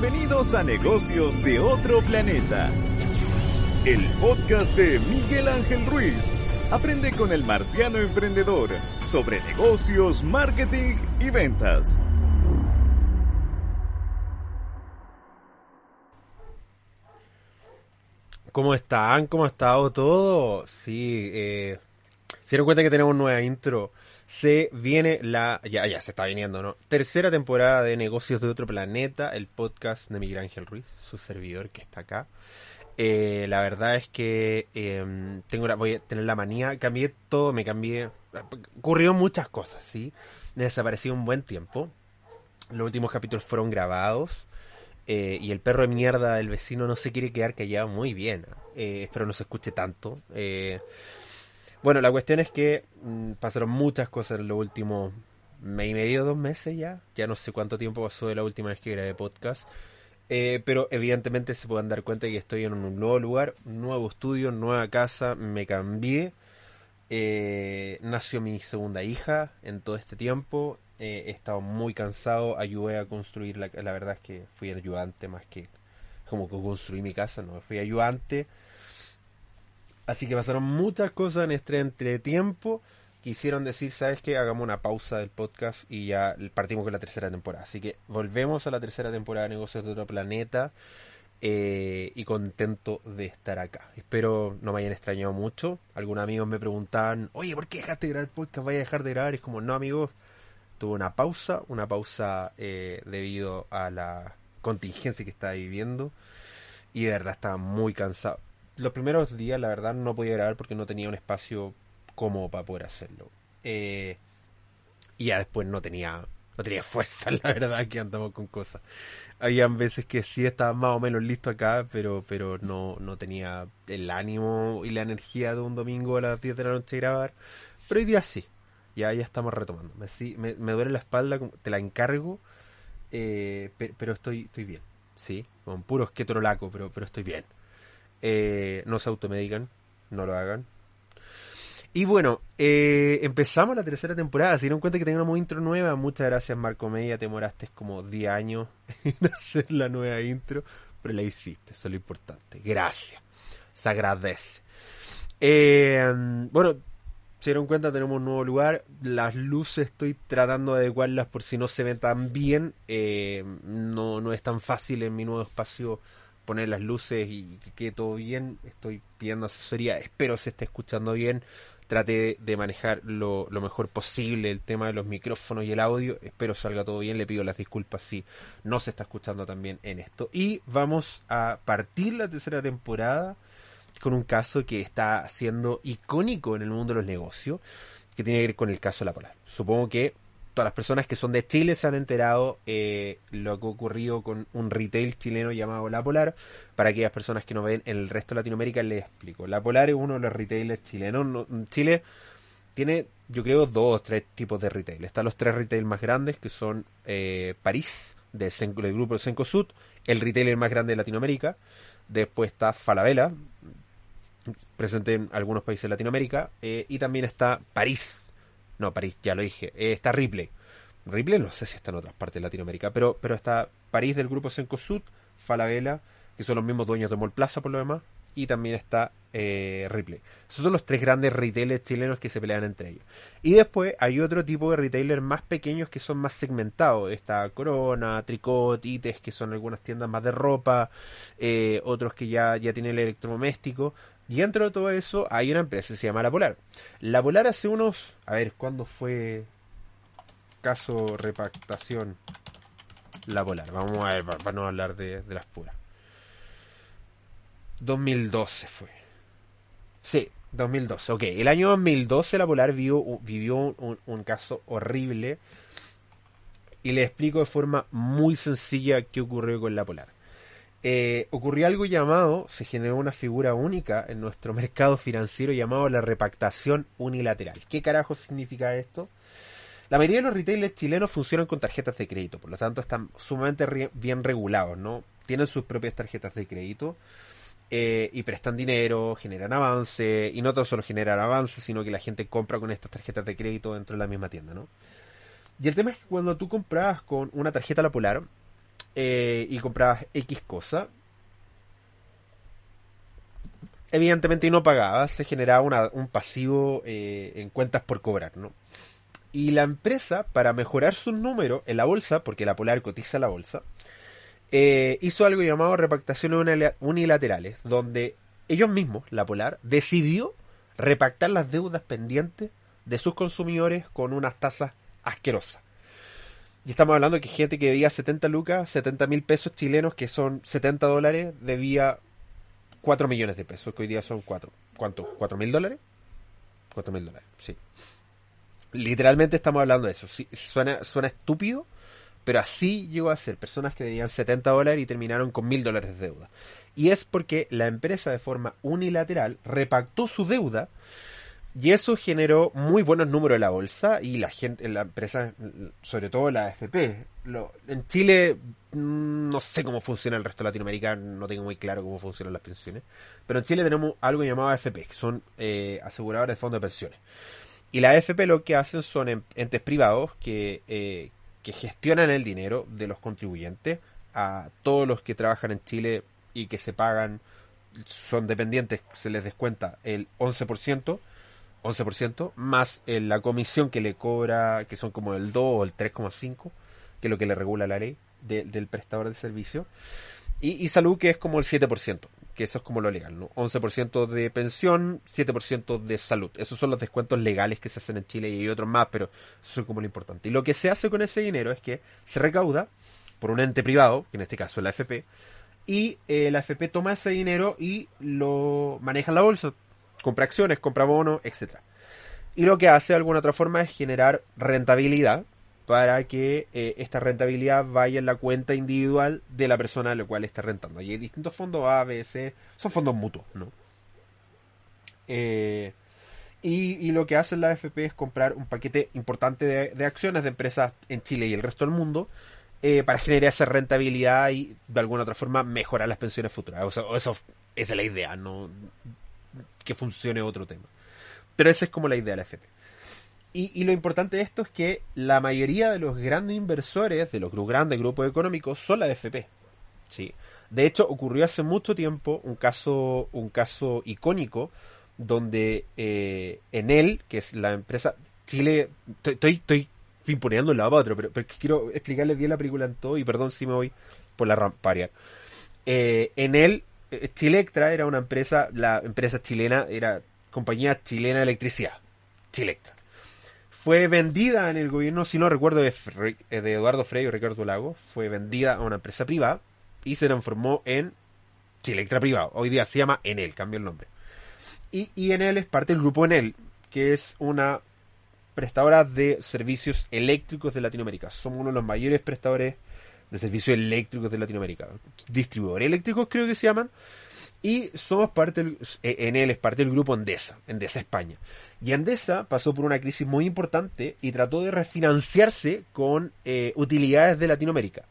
Bienvenidos a Negocios de otro planeta. El podcast de Miguel Ángel Ruiz. Aprende con el marciano emprendedor sobre negocios, marketing y ventas. ¿Cómo están? ¿Cómo ha estado todo? Sí, eh, se dieron cuenta que tenemos nueva intro. Se viene la, ya, ya se está viniendo, ¿no? Tercera temporada de Negocios de otro planeta, el podcast de Miguel Ángel Ruiz, su servidor que está acá. Eh, la verdad es que eh, tengo la, voy a tener la manía, cambié todo, me cambié, ocurrió muchas cosas, ¿sí? Me un buen tiempo. Los últimos capítulos fueron grabados. Eh, y el perro de mierda del vecino no se quiere quedar callado muy bien. Eh, espero no se escuche tanto. Eh, bueno, la cuestión es que mm, pasaron muchas cosas en los últimos mes y medio, dos meses ya. Ya no sé cuánto tiempo pasó de la última vez que grabé podcast. pero evidentemente se pueden dar cuenta que estoy en un nuevo lugar, nuevo estudio, nueva casa. Me cambié. nació mi segunda hija en todo este tiempo eh, he estado muy cansado, ayudé a construir, la, la verdad es que fui ayudante más que como que construí mi casa, no, fui ayudante. Así que pasaron muchas cosas en este entretiempo. Quisieron decir, ¿sabes qué? Hagamos una pausa del podcast y ya partimos con la tercera temporada. Así que volvemos a la tercera temporada de Negocios de otro planeta. Eh, y contento de estar acá. Espero no me hayan extrañado mucho. Algunos amigos me preguntaban, oye, ¿por qué dejaste de grabar el podcast? ¿Vaya a dejar de grabar? Es como, no, amigos, tuve una pausa, una pausa eh, debido a la contingencia que estaba viviendo y de verdad estaba muy cansado. Los primeros días, la verdad, no podía grabar porque no tenía un espacio cómodo para poder hacerlo. Eh, y ya después no tenía, no tenía fuerza, la verdad, que andamos con cosas. Habían veces que sí estaba más o menos listo acá, pero, pero no, no tenía el ánimo y la energía de un domingo a las 10 de la noche grabar. Pero hoy día sí ya, ya estamos retomando. Me, me, duele la espalda, te la encargo, eh, pero estoy, estoy bien, ¿sí? Con puro esquetrolaco, pero, pero estoy bien. Eh, no se automedican, no lo hagan. Y bueno, eh, empezamos la tercera temporada. Se dieron cuenta que teníamos intro nueva. Muchas gracias, Marco Media. Te demoraste como 10 años en hacer la nueva intro, pero la hiciste. Eso es lo importante. Gracias. Se agradece. bueno, se dieron cuenta, tenemos un nuevo lugar. Las luces estoy tratando de adecuarlas por si no se ven tan bien. Eh, no, no es tan fácil en mi nuevo espacio poner las luces y que quede todo bien. Estoy pidiendo asesoría, espero se esté escuchando bien. Trate de manejar lo, lo, mejor posible el tema de los micrófonos y el audio. Espero salga todo bien. Le pido las disculpas si no se está escuchando también en esto. Y vamos a partir la tercera temporada con un caso que está siendo icónico en el mundo de los negocios, que tiene que ver con el caso de la Polar. Supongo que todas las personas que son de Chile se han enterado eh, lo que ha ocurrido con un retail chileno llamado La Polar. Para aquellas personas que no ven en el resto de Latinoamérica, les explico. La Polar es uno de los retailers chilenos. Chile tiene, yo creo, dos o tres tipos de retail. Están los tres retail más grandes, que son eh, París, del, del grupo Sud, el retailer más grande de Latinoamérica. Después está Falabella, presente en algunos países de Latinoamérica. Eh, y también está París. No, París, ya lo dije. Eh, está Ripley. Ripley no sé si está en otras partes de Latinoamérica, pero, pero está París del grupo Sencosud, Falabella, que son los mismos dueños de Mall Plaza por lo demás, y también está eh, Ripley. Esos son los tres grandes retailers chilenos que se pelean entre ellos. Y después hay otro tipo de retailers más pequeños que son más segmentados. Está Corona, Tricot, Ites, que son algunas tiendas más de ropa, otros que ya, ya tienen el electrodoméstico. Y dentro de todo eso hay una empresa que se llama La Polar. La Polar hace unos... A ver, ¿cuándo fue caso repactación? La Polar. Vamos a ver, para, no hablar de, las puras. 2012 fue. Sí, 2012. Ok, el año 2012 La Polar vivió, vivió un, un caso horrible. Y le explico de forma muy sencilla qué ocurrió con La Polar. Eh, ocurrió algo llamado, se generó una figura única en nuestro mercado financiero llamado la repactación unilateral. ¿Qué carajo significa esto? La mayoría de los retailers chilenos funcionan con tarjetas de crédito, por lo tanto están sumamente bien regulados, ¿no? Tienen sus propias tarjetas de crédito eh, y prestan dinero, generan avance, y no todo solo generan avance, sino que la gente compra con estas tarjetas de crédito dentro de la misma tienda, ¿no? Y el tema es que cuando tú compras con una tarjeta La Polar, eh, y comprabas X cosa. Evidentemente no pagabas, se generaba un pasivo eh, en cuentas por cobrar, ¿no? Y la empresa, para mejorar su número en la bolsa, porque la Polar cotiza la bolsa, eh, hizo algo llamado repactaciones unilaterales, donde ellos mismos, la Polar, decidió repactar las deudas pendientes de sus consumidores con unas tasas asquerosas. Y estamos hablando de que gente que debía 70 lucas, 70 mil pesos chilenos, que son 70 dólares, debía 4 millones de pesos, que hoy día son 4. ¿Cuánto? ¿4 mil dólares? 4 mil dólares, sí. Literalmente estamos hablando de eso. suena, suena estúpido, pero así llegó a ser. Personas que debían 70 dólares y terminaron con mil dólares de deuda. Y es porque la empresa de forma unilateral repactó su deuda y eso generó muy buenos números en la bolsa y la gente, en la empresa, sobre todo la. Lo, en Chile mm, no sé cómo funciona el resto de Latinoamérica, no tengo muy claro cómo funcionan las pensiones. Pero en Chile tenemos algo llamado AFP, que son eh, aseguradores de fondos de pensiones. Y la AFP lo que hacen son em, entes privados que, eh, que gestionan el dinero de los contribuyentes a todos los que trabajan en Chile y que se pagan, son dependientes, se les descuenta el 11%, 11%, más eh, la comisión que le cobra, que son como el 2 o el 3,5, que es lo que le regula la ley del prestador de servicio, y, salud que es como el 7%, que eso es como lo legal, ¿no? 11% de pensión, 7% de salud. Esos son los descuentos legales que se hacen en Chile y hay otros más, pero eso es como lo importante. Y lo que se hace con ese dinero es que se recauda por un ente privado, que en este caso es la FP, y eh, la FP toma ese dinero y lo maneja en la bolsa, compra acciones, compra bonos, etc. Y lo que hace de alguna otra forma es generar rentabilidad para que eh, esta rentabilidad vaya en la cuenta individual de la persona a la cual está rentando. Y hay distintos fondos A, B, C, son fondos mutuos, ¿no? Eh, y, lo que hace la AFP es comprar un paquete importante de, acciones de empresas en Chile y el resto del mundo eh, para generar esa rentabilidad y de alguna otra forma mejorar las pensiones futuras. O sea, eso esa es la idea, no que funcione otro tema. Pero esa es como la idea de la AFP. Y, lo importante de esto es que la mayoría de los grandes inversores, de los grandes grupos económicos, son la AFP. ¿sí? De hecho, ocurrió hace mucho tiempo un caso, un caso icónico donde eh, en él, que es la empresa Chile, estoy, estoy pimponeando un lado para otro, pero, pero, quiero explicarles bien la película en todo y perdón si me voy por la ramparia. Eh, en él, eh, Chilectra era una empresa, la empresa chilena era compañía chilena de electricidad, Chilectra fue vendida en el gobierno, si no recuerdo, de, de Eduardo Frey o Ricardo Lago, fue vendida a una empresa privada y se transformó en Chilectra Privado. Hoy día se llama Enel, cambió el nombre. Y, y Enel es parte del grupo Enel, que es una prestadora de servicios eléctricos de Latinoamérica. Somos uno de los mayores prestadores de servicios eléctricos de Latinoamérica. Distribuidores eléctricos creo que se llaman. Y somos parte del, eh, Enel es parte del grupo Endesa, Endesa España. Y Endesa pasó por una crisis muy importante y trató de refinanciarse con eh, utilidades de Latinoamérica.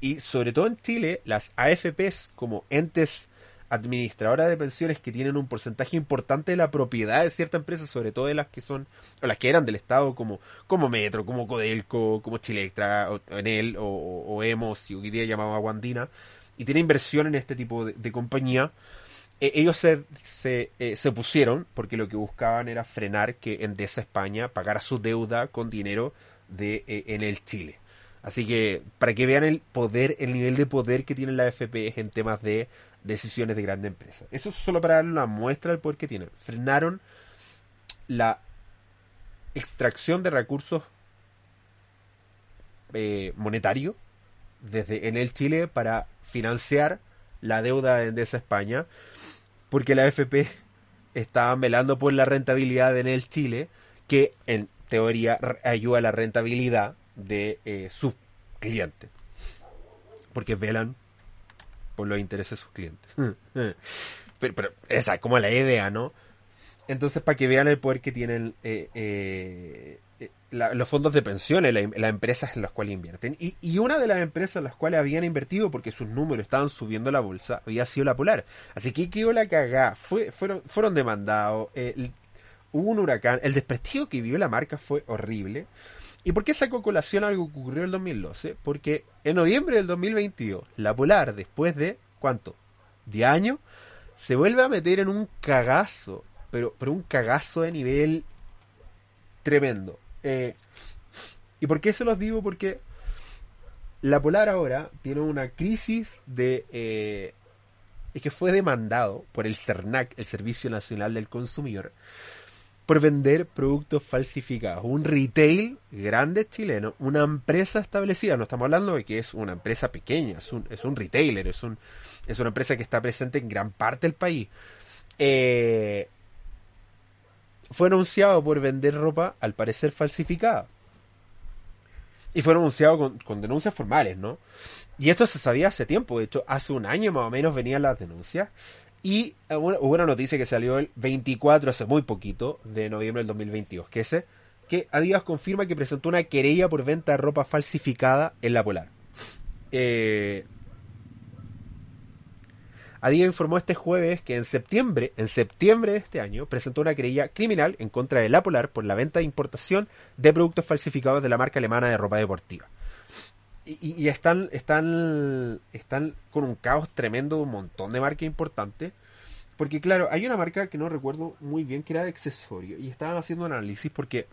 Y sobre todo en Chile, las AFPs como entes administradoras de pensiones que tienen un porcentaje importante de la propiedad de ciertas empresas, sobre todo de las que son, o las que eran del Estado, como, como Metro, como Codelco, como Chilectra, o Enel, o, o, Emos, y hoy día llamado Aguandina, y tiene inversión en este tipo de compañía, eh, ellos se, se, eh, pusieron porque lo que buscaban era frenar que Endesa España pagara su deuda con dinero de eh, en el Chile. Así que para que vean el poder, el nivel de poder que tiene la AFP en temas de decisiones de grandes empresas. Eso es solo para dar una muestra del poder que tienen. Frenaron la extracción de recursos monetarios desde en el Chile para financiar la deuda de Endesa España porque la FP estaba velando por la rentabilidad en el Chile, que en teoría ayuda a la rentabilidad de eh, sus clientes. Porque velan por los intereses de sus clientes. pero, esa es como la idea, ¿no? Entonces, para que vean el poder que tienen eh, eh, los fondos de pensiones, las empresas en las cuales invierten. Y, una de las empresas en las cuales habían invertido porque sus números estaban subiendo la bolsa había sido la Polar. Así que quedó la cagá. Fue, fueron, fueron demandados. hubo un huracán. El desprestigio que vivió la marca fue horrible. ¿Y por qué sacó colación algo que ocurrió en el 2012? Porque en noviembre del 2022, la Polar, después de, ¿cuánto? ¿De años? Se vuelve a meter en un cagazo, pero, pero un cagazo de nivel tremendo. Eh, ¿Y por qué se los digo? Porque la Polar ahora tiene una crisis de... Eh, es que fue demandado por el CERNAC, el Servicio Nacional del Consumidor, por vender productos falsificados. Un retail grande chileno, una empresa establecida, no estamos hablando de que es una empresa pequeña, es un, es un retailer, es, un, es una empresa que está presente en gran parte del país. Eh, fue anunciado por vender ropa, al parecer falsificada. Y fue anunciado con, con, denuncias formales, ¿no? Y esto se sabía hace tiempo, de hecho, hace un año más o menos venían las denuncias. Y eh, hubo una noticia que salió el 24, hace muy poquito, de noviembre del 2022, que es que Adidas confirma que presentó una querella por venta de ropa falsificada en la Polar. Eh, Adidas informó este jueves que en septiembre, en septiembre de este año, presentó una querella criminal en contra de la Polar por la venta e importación de productos falsificados de la marca alemana de ropa deportiva. Y, y, están, están, están con un caos tremendo de un montón de marcas importantes. Porque claro, hay una marca que no recuerdo muy bien que era de accesorio. Y estaban haciendo un análisis porque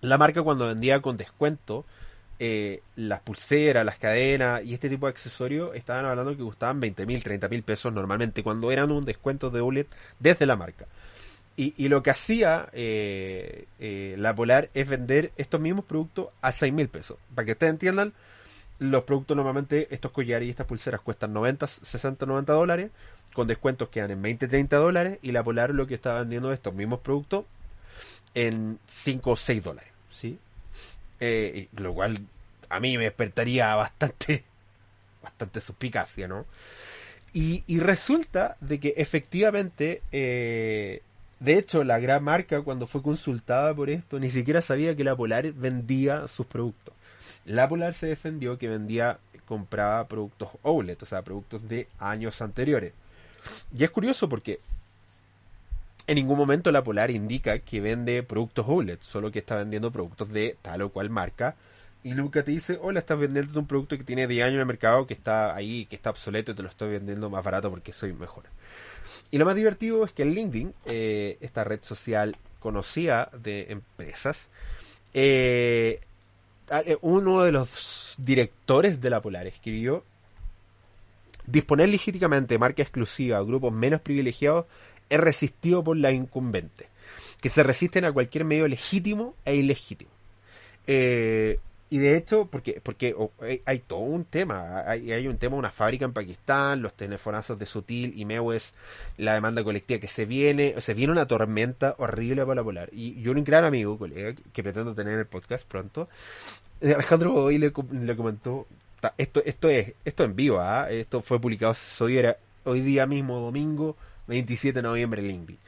la marca cuando vendía con descuento eh, las pulseras, las cadenas y este tipo de accesorios estaban hablando que costaban 20 mil, 30 mil pesos normalmente cuando eran un descuento de OLED desde la marca. Y, y lo que hacía eh, eh, la Polar es vender estos mismos productos a 6 mil pesos. Para que ustedes entiendan, los productos normalmente, estos collares y estas pulseras cuestan 90, 60, 90 dólares, con descuentos quedan en 20, 30 dólares, y la Polar lo que está vendiendo estos mismos productos en 5 o 6 dólares, ¿sí? Eh, lo cual a mí me despertaría bastante, bastante suspicacia, ¿no? Y, y resulta de que efectivamente eh, de hecho, la gran marca, cuando fue consultada por esto, ni siquiera sabía que la Polar vendía sus productos. La Polar se defendió que vendía, compraba productos OLED, o sea, productos de años anteriores. Y es curioso porque en ningún momento la Polar indica que vende productos OLED, solo que está vendiendo productos de tal o cual marca. Y nunca te dice, hola, estás vendiendo un producto que tiene 10 años en el mercado, que está ahí, que está obsoleto te lo estoy vendiendo más barato porque soy mejor. Y lo más divertido es que en LinkedIn, eh, esta red social conocida de empresas, eh, eh, uno de los directores de la Polar escribió disponer legítimamente marca exclusiva a grupos menos privilegiados es resistido por la incumbente, que se resisten a cualquier medio legítimo e ilegítimo. Y de hecho, porque, porque hay, todo un tema, hay, hay un tema, una fábrica en Pakistán, los telefonazos de Sutil y Mewes, la demanda colectiva que se viene, se viene una tormenta horrible para la Polar. Y yo un gran amigo, colega, que, pretendo tener en el podcast pronto, eh, Alejandro Godoy le, le comentó, esto, esto es, esto en vivo, ¿ah? esto fue publicado hoy, era, hoy día mismo, domingo, 27 de noviembre LinkedIn.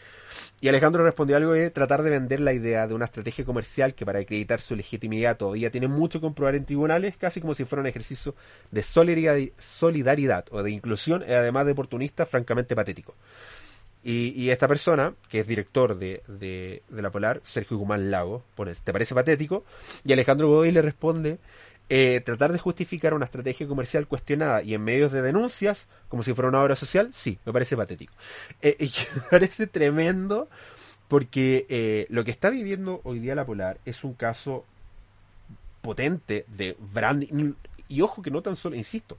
Y Alejandro respondió algo de tratar de vender la idea de una estrategia comercial que para acreditar su legitimidad todavía tiene mucho que comprobar en tribunales, casi como si fuera un ejercicio de solidaridad o de inclusión, además de oportunista, francamente patético. Y, esta persona, que es director de, de, de la Polar, Sergio Guzmán Lago, pone, ¿te parece patético? Y Alejandro Godoy le responde, eh, tratar de justificar una estrategia comercial cuestionada y en medios de denuncias, como si fuera una obra social, sí, me parece patético. Eh, y me parece tremendo porque eh, lo que está viviendo hoy día la Polar es un caso potente de branding. Y ojo que no tan solo, insisto,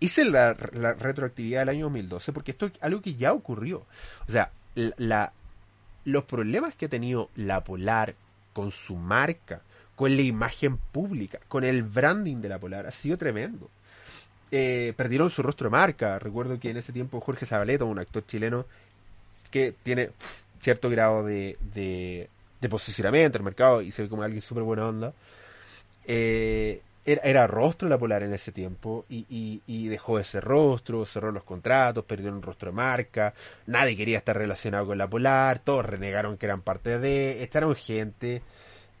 hice la, retroactividad del año 2012 porque esto es algo que ya ocurrió. O sea, los problemas que ha tenido la Polar con su marca, con la imagen pública, con el branding de la Polar, ha sido tremendo. Eh, perdieron su rostro de marca. Recuerdo que en ese tiempo Jorge Zabaleta, un actor chileno que tiene cierto grado de, de, posicionamiento en el mercado y se ve como alguien súper buena onda, eh, era, era, rostro de la Polar en ese tiempo y, y, dejó ese rostro, cerró los contratos, perdió un rostro de marca, nadie quería estar relacionado con la Polar, todos renegaron que eran parte de, echaron gente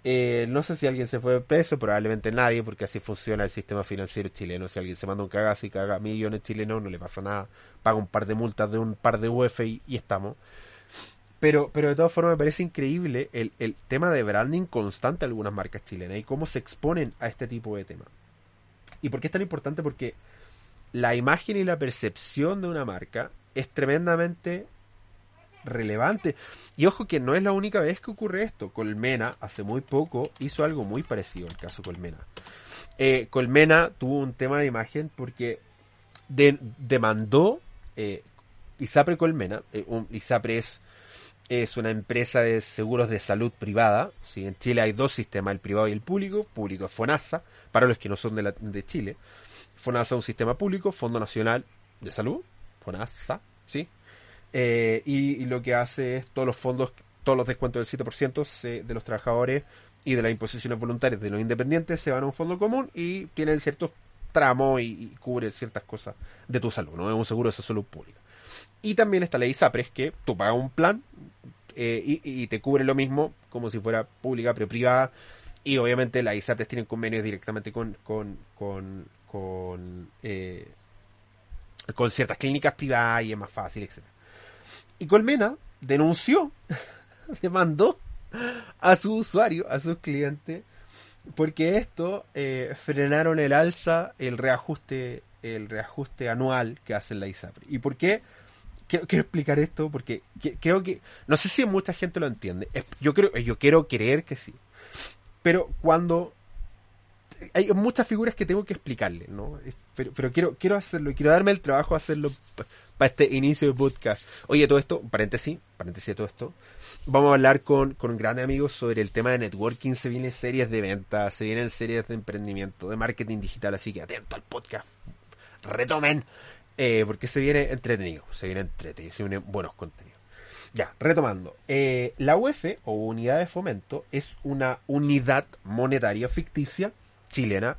eh, no sé si alguien se fue preso, probablemente nadie, porque así funciona el sistema financiero chileno. Si alguien se manda un cagazo y caga millones chilenos, no le pasa nada. Paga un par de multas de un par de UF y, estamos. Pero, pero de todas formas me parece increíble el, el tema de branding constante de algunas marcas chilenas y cómo se exponen a este tipo de temas. ¿Y por qué es tan importante? Porque la imagen y la percepción de una marca es tremendamente relevante. Y ojo que no es la única vez que ocurre esto. Colmena hace muy poco hizo algo muy parecido al caso Colmena. Eh, Colmena tuvo un tema de imagen porque demandó eh, Isapre Colmena. Eh, Isapre es, una empresa de seguros de salud privada. En Chile hay dos sistemas, el privado y el público. Público es FONASA, para los que no son de, de Chile. FONASA es un sistema público, Fondo Nacional de Salud, FONASA, ¿sí? Eh, y, lo que hace es todos los fondos, todos los descuentos del 7% de los trabajadores y de las imposiciones voluntarias de los independientes se van a un fondo común y tienen ciertos tramos y, cubre ciertas cosas de tu salud, ¿no? Es un seguro de salud pública. Y también está la ISAPRES que tú pagas un plan eh, y, te cubre lo mismo como si fuera pública pero privada. Y obviamente las ISAPRES tienen convenios directamente con, con, con, con, eh, con ciertas clínicas privadas y es más fácil, etcétera. Y Colmena denunció, demandó a su usuario, a sus clientes, porque esto eh, frenaron el alza, el reajuste, el reajuste anual que hace la ISAPRE. ¿Y por qué? Quiero, explicar esto porque creo que, no sé si mucha gente lo entiende. Yo creo, yo quiero creer que sí. Pero cuando hay muchas figuras que tengo que explicarle, ¿no? Pero, pero quiero, quiero hacerlo, quiero darme el trabajo de hacerlo para este inicio de podcast. Oye, todo esto, paréntesis, paréntesis de todo esto, vamos a hablar con, con grandes amigos sobre el tema de networking, se vienen series de ventas, se vienen series de emprendimiento, de marketing digital, así que atento al podcast, retomen, eh, porque se viene entretenido, se viene entretenido, se vienen buenos contenidos. Ya, retomando. Eh, la UF o Unidad de Fomento es una unidad monetaria ficticia chilena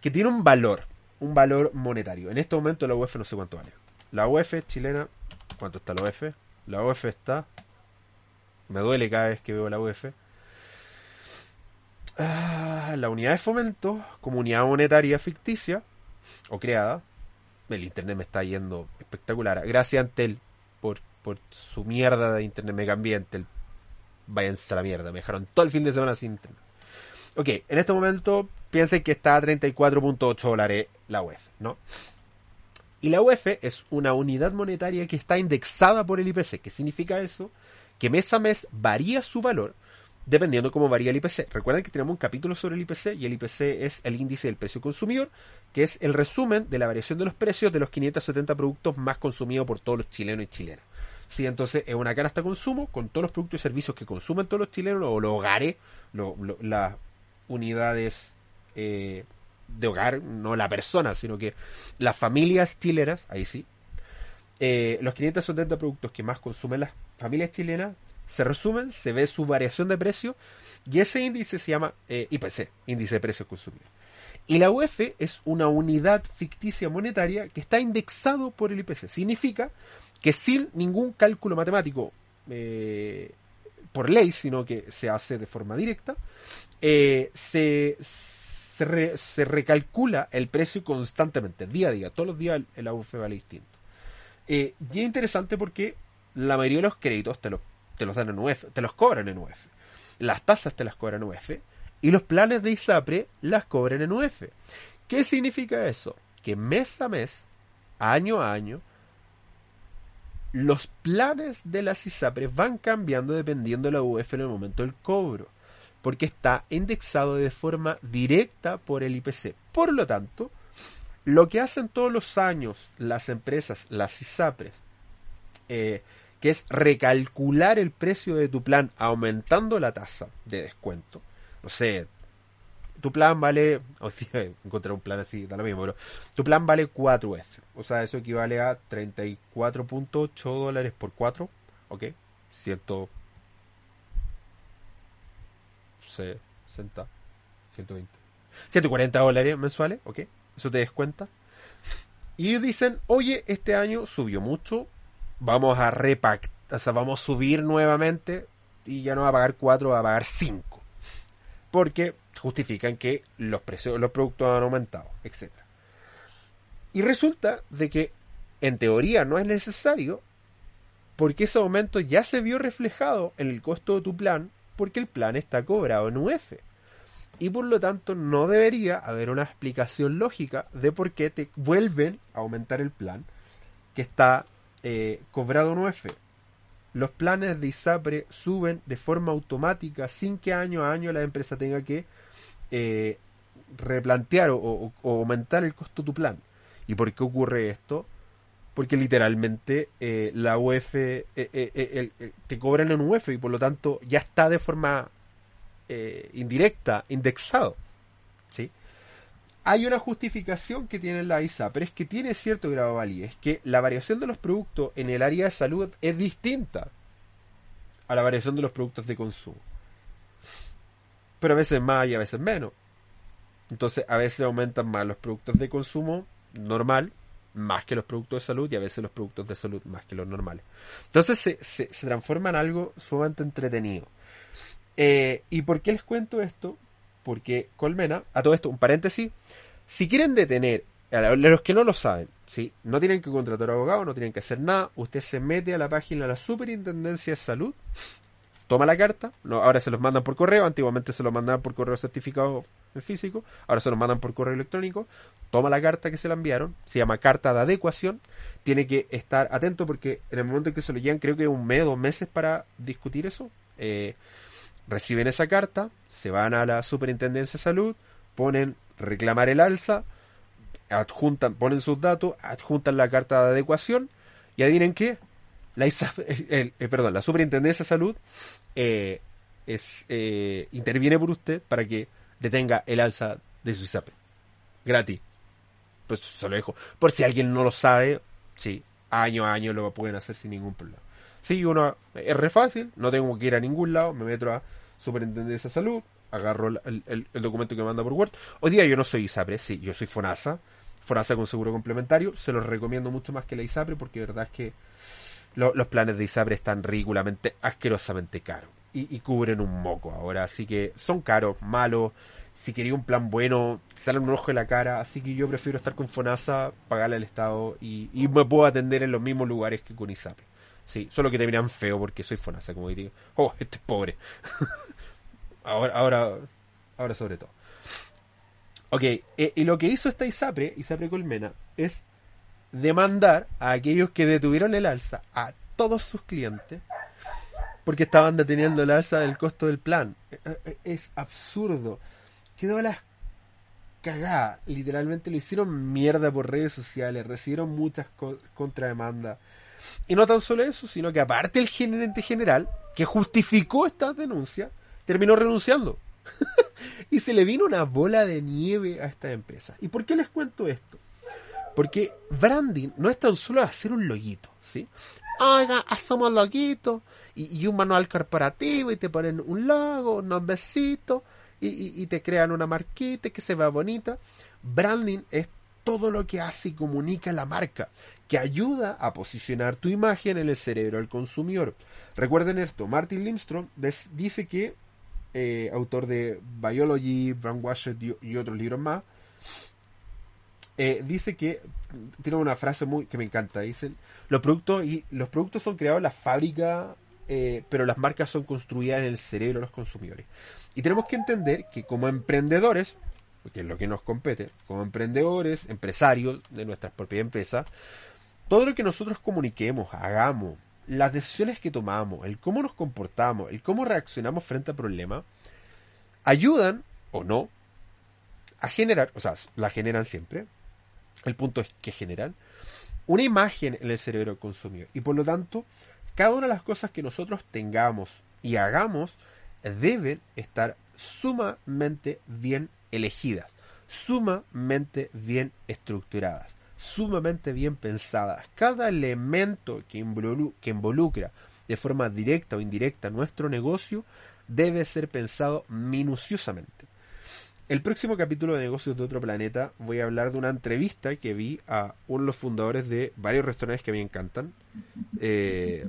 que tiene un valor, un valor monetario. En este momento la UF no sé cuánto vale. La UF chilena, ¿cuánto está la UF? La UF está. Me duele cada vez que veo la UF. Ah, la unidad de fomento, como unidad monetaria ficticia o creada. El internet me está yendo espectacular. Gracias Antel por, por su mierda de internet. Me cambié Antel. Váyanse a la mierda. Me dejaron todo el fin de semana sin internet. Ok, en este momento piensen que está a 34.8 dólares la UF, ¿no? Y la UF es una unidad monetaria que está indexada por el IPC. ¿Qué significa eso? Que mes a mes varía su valor dependiendo cómo varía el IPC. Recuerden que tenemos un capítulo sobre el IPC y el IPC es el índice del precio consumidor, que es el resumen de la variación de los precios de los 570 productos más consumidos por todos los chilenos y chilenas. Sí, entonces es una canasta consumo con todos los productos y servicios que consumen todos los chilenos o los hogares, las unidades eh, de hogar, no la persona, sino que las familias chilenas, ahí sí, eh, los 570 productos que más consumen las familias chilenas se resumen, se ve su variación de precio y ese índice se llama eh, IPC, índice de precios consumidos. Y la UF es una unidad ficticia monetaria que está indexado por el IPC. Significa que sin ningún cálculo matemático eh, por ley, sino que se hace de forma directa, se, se, recalcula el precio constantemente, día a día. Todos los días el, AUF vale distinto. Eh, y es interesante porque la mayoría de los créditos te, te los dan en UF, te los cobran en UF. Las tasas te las cobran en UF. Y los planes de ISAPRE las cobran en UF. ¿Qué significa eso? Que mes a mes, año a año, los planes de las ISAPRES van cambiando dependiendo de la UF en el momento del cobro porque está indexado de forma directa por el IPC. Por lo tanto, lo que hacen todos los años las empresas, las ISAPRES, eh, que es recalcular el precio de tu plan aumentando la tasa de descuento. No sé, tu plan vale, o encontrar un plan así, da lo mismo, pero tu plan vale 4F. O sea, eso equivale a 34.8 dólares por 4, ¿ok? 100, 60, 120, 140 dólares mensuales, ¿ok? Eso te descuenta. Y ellos dicen, oye, este año subió mucho, vamos a repactar, o sea, vamos a subir nuevamente y ya no va a pagar 4, va a pagar 5. Porque justifican que los precios los productos han aumentado, etc. Y resulta de que en teoría no es necesario Porque ese aumento ya se vio reflejado en el costo de tu plan porque el plan está cobrado en UF. Y por lo tanto no debería haber una explicación lógica de por qué te vuelven a aumentar el plan que está eh, cobrado en UF. Los planes de ISAPRE suben de forma automática sin que año a año la empresa tenga que eh, replantear o, aumentar el costo de tu plan. ¿Y por qué ocurre esto? Porque literalmente eh, la UF te cobran en UF y por lo tanto ya está de forma eh, indirecta, indexado. ¿sí? Hay una justificación que tiene la ISA, pero es que tiene cierto grado de validez, que la variación de los productos en el área de salud es distinta a la variación de los productos de consumo. Pero a veces más y a veces menos. Entonces a veces aumentan más los productos de consumo normal, más que los productos de salud y a veces los productos de salud más que los normales. Entonces se, se, transforma en algo sumamente entretenido. Eh, ¿Y por qué les cuento esto? Porque Colmena, a todo esto, un paréntesis, si quieren detener, a los que no lo saben, ¿sí? no tienen que contratar abogado, no tienen que hacer nada, usted se mete a la página de la Superintendencia de Salud, toma la carta, no, ahora se los mandan por correo, antiguamente se los mandaban por correo certificado físico, ahora se los mandan por correo electrónico, toma la carta que se la enviaron, se llama carta de adecuación, tiene que estar atento porque en el momento en que se lo llegan, creo que un mes, dos meses para discutir eso, eh, reciben esa carta, se van a la Superintendencia de Salud, ponen reclamar el alza, adjuntan, ponen sus datos, adjuntan la carta de adecuación y adivinen qué, la eh, perdón, la Superintendencia de Salud eh, es, eh, interviene por usted para que detenga el alza de su ISAPRE. Gratis. Pues se lo dejo. Por si alguien no lo sabe, sí, año a año lo pueden hacer sin ningún problema. Sí, uno es re fácil, no tengo que ir a ningún lado, me meto a Superintendencia de Salud, agarro el, documento que manda por Word. Hoy día yo no soy ISAPRE, sí, yo soy FONASA, FONASA con seguro complementario, se los recomiendo mucho más que la ISAPRE porque de verdad es que los planes de ISAPRE están ridículamente, asquerosamente caros y, cubren un moco ahora, así que son caros, malos. Si quería un plan bueno, sale un ojo de la cara, así que yo prefiero estar con FONASA, pagarle al Estado y, me puedo atender en los mismos lugares que con ISAPRE. Sí, solo que te miran feo porque soy fonasa, como digo. Oh, este es pobre. ahora, ahora, ahora sobre todo. Ok, eh, y lo que hizo esta ISAPRE, ISAPRE Colmena, es demandar a aquellos que detuvieron el alza, a todos sus clientes, porque estaban deteniendo el alza del costo del plan. Eh, eh, es absurdo. Quedó a las cagadas. Literalmente lo hicieron mierda por redes sociales, recibieron muchas contrademandas. Y no tan solo eso, sino que aparte el gerente general, que justificó estas denuncias, terminó renunciando. y se le vino una bola de nieve a esta empresa. ¿Y por qué les cuento esto? Porque branding no es tan solo hacer un loguito, ¿sí? Haga, hacemos loguito y, y, un manual corporativo y te ponen un logo, un nombrecito y, y te crean una marquita que se vea bonita. Branding es todo lo que hace y comunica la marca, que ayuda a posicionar tu imagen en el cerebro del consumidor. Recuerden esto, Martin Lindstrom dice que, eh, autor de Biology, Brandwashed y, otros libros más, eh, dice que tiene una frase muy que me encanta. Dicen los productos y los productos son creados en la fábrica, eh, pero las marcas son construidas en el cerebro de los consumidores. Y tenemos que entender que como emprendedores que es lo que nos compete, como emprendedores, empresarios de nuestras propias empresas, todo lo que nosotros comuniquemos, hagamos, las decisiones que tomamos, el cómo nos comportamos, el cómo reaccionamos frente a problemas, ayudan o no a generar, o sea, la generan siempre, el punto es que generan una imagen en el cerebro del consumidor. Y por lo tanto, cada una de las cosas que nosotros tengamos y hagamos deben estar sumamente bien elegidas, sumamente bien estructuradas, sumamente bien pensadas. Cada elemento que, involucra de forma directa o indirecta nuestro negocio debe ser pensado minuciosamente. El próximo capítulo de Negocios de otro planeta voy a hablar de una entrevista que vi a uno de los fundadores de varios restaurantes que me encantan. Eh,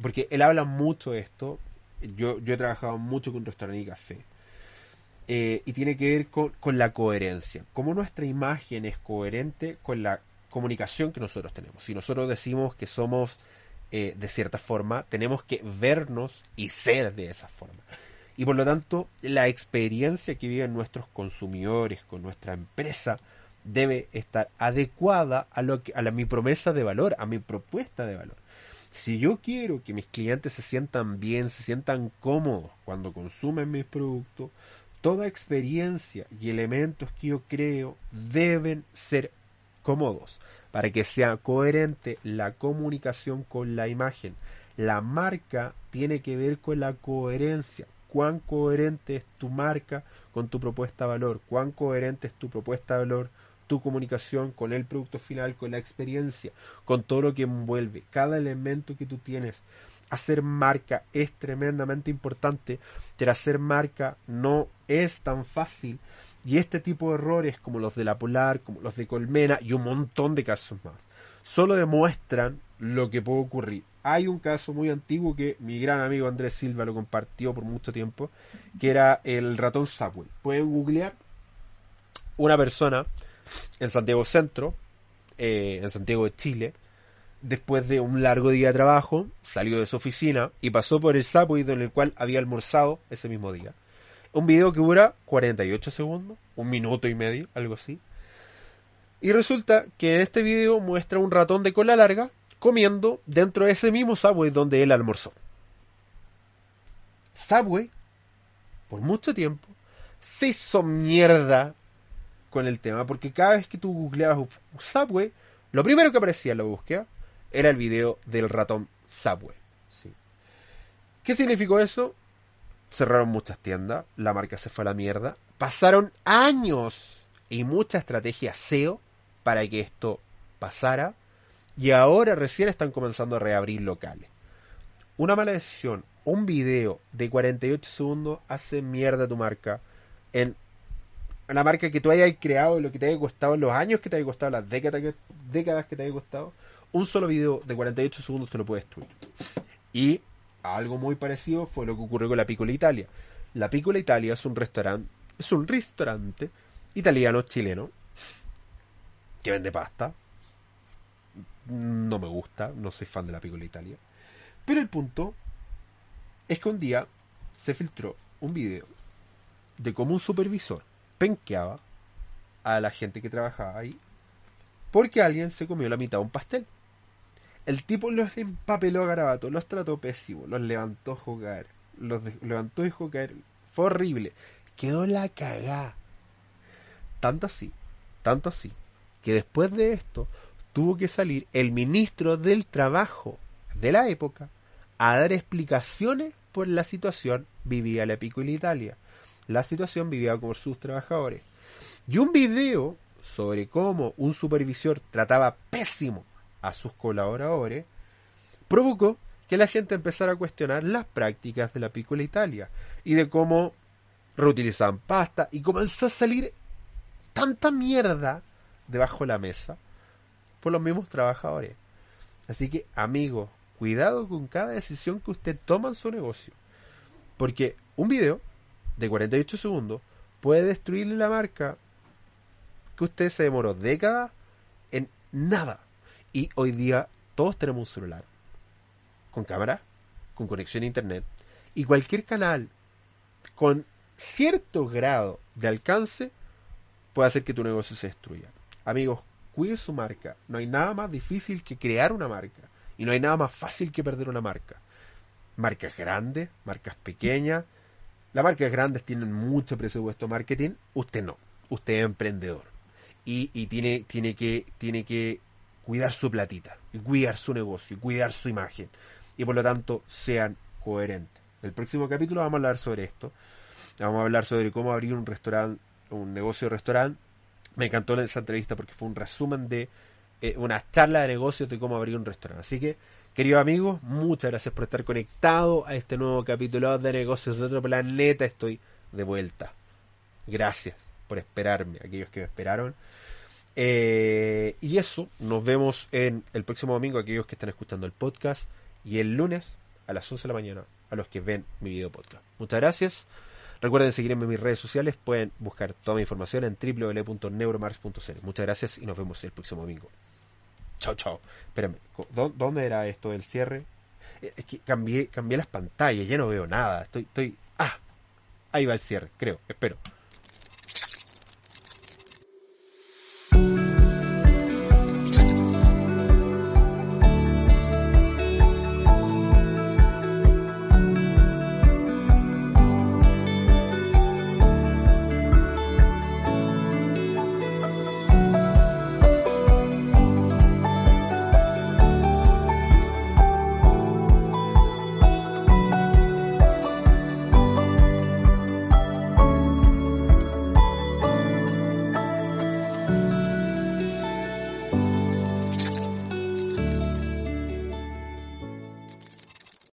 porque él habla mucho de esto. Yo, yo he trabajado mucho con restaurante y café. Eh, y tiene que ver con, la coherencia. Cómo nuestra imagen es coherente con la comunicación que nosotros tenemos. Si nosotros decimos que somos eh, de cierta forma, tenemos que vernos y ser de esa forma. Y por lo tanto, la experiencia que viven nuestros consumidores con nuestra empresa debe estar adecuada a, lo que, a la, mi promesa de valor, a mi propuesta de valor. Si yo quiero que mis clientes se sientan bien, se sientan cómodos cuando consumen mis productos, toda experiencia y elementos que yo creo deben ser cómodos para que sea coherente la comunicación con la imagen. La marca tiene que ver con la coherencia. Cuán coherente es tu marca con tu propuesta de valor, cuán coherente es tu propuesta de valor, tu comunicación con el producto final, con la experiencia, con todo lo que envuelve, cada elemento que tú tienes. Hacer marca es tremendamente importante, pero hacer marca no es tan fácil y este tipo de errores, como los de la Polar, como los de Colmena y un montón de casos más, solo demuestran lo que puede ocurrir. Hay un caso muy antiguo que mi gran amigo Andrés Silva lo compartió por mucho tiempo, que era el ratón Subway. Pueden googlear una persona en Santiago Centro, eh, en Santiago de Chile, después de un largo día de trabajo, salió de su oficina y pasó por el Subway en el cual había almorzado ese mismo día. Un video que dura 48 segundos, un minuto y medio, algo así. Y resulta que en este video muestra un ratón de cola larga comiendo dentro de ese mismo Subway donde él almorzó. Subway, por mucho tiempo, se hizo mierda con el tema, porque cada vez que tú googleabas Subway, lo primero que aparecía en la búsqueda era el video del ratón Subway. Sí. ¿Qué significó eso? cerraron muchas tiendas, la marca se fue a la mierda. Pasaron años y mucha estrategia SEO para que esto pasara y ahora recién están comenzando a reabrir locales. Una mala decisión, un video de 48 segundos hace mierda tu marca en una marca que tú hayas creado, lo que te haya costado, los años que te haya costado, las décadas que, te haya costado, un solo video de 48 segundos te lo puede destruir. Y algo muy parecido fue lo que ocurrió con la Piccola Italia. La Piccola Italia es un restaurante, es un restaurante italiano chileno que vende pasta. No me gusta, no soy fan de la Piccola Italia. Pero el punto es que un día se filtró un video de cómo un supervisor penqueaba a la gente que trabajaba ahí porque alguien se comió la mitad de un pastel. El tipo los empapeló a garabato, los trató pésimo, los levantó a jugar, los levantó y dejó. Fue horrible. Quedó la cagá. Tanto así, tanto así, que después de esto tuvo que salir el ministro del Trabajo de la época a dar explicaciones por la situación vivía la Pico en Italia. La situación vivía por sus trabajadores. Y un video sobre cómo un supervisor trataba pésimo a sus colaboradores, provocó que la gente empezara a cuestionar las prácticas de la Piccola Italia y de cómo reutilizaban pasta y comenzó a salir tanta mierda debajo de la mesa por los mismos trabajadores. Así que, amigos, cuidado con cada decisión que usted toma en su negocio. Porque un video de 48 segundos puede destruirle la marca que usted se demoró décadas en nada. Y hoy día todos tenemos un celular con cámara, con conexión a internet y cualquier canal con cierto grado de alcance puede hacer que tu negocio se destruya. Amigos, cuide su marca. No hay nada más difícil que crear una marca y no hay nada más fácil que perder una marca. Marcas grandes, marcas pequeñas. Las marcas grandes tienen mucho presupuesto marketing, usted no. Usted es emprendedor y, y tiene, tiene, que, tiene que cuidar su platita, y cuidar su negocio, y cuidar su imagen. Y por lo tanto, sean coherentes. El próximo capítulo vamos a hablar sobre esto. Vamos a hablar sobre cómo abrir un restaurante, un negocio de restaurante. Me encantó esa entrevista porque fue un resumen de eh, una charla de negocios de cómo abrir un restaurante. Así que, queridos amigos, muchas gracias por estar conectados a este nuevo capítulo de negocios de otro planeta. Estoy de vuelta. Gracias por esperarme, aquellos que me esperaron. Eh, y eso, nos vemos en el próximo domingo, aquellos que están escuchando el podcast, y el lunes a las 11 de la mañana, a los que ven mi video podcast. Muchas gracias. Recuerden seguirme en mis redes sociales, pueden buscar toda mi información en www.neuromars.cl. Muchas gracias y nos vemos el próximo domingo. Chao, chao. Espérame, co- ¿dó- ¿dónde era esto del cierre? Eh, Es que cambié, cambié las pantallas, ya no veo nada. Estoy, estoy. Ah, ahí va el cierre, creo, espero.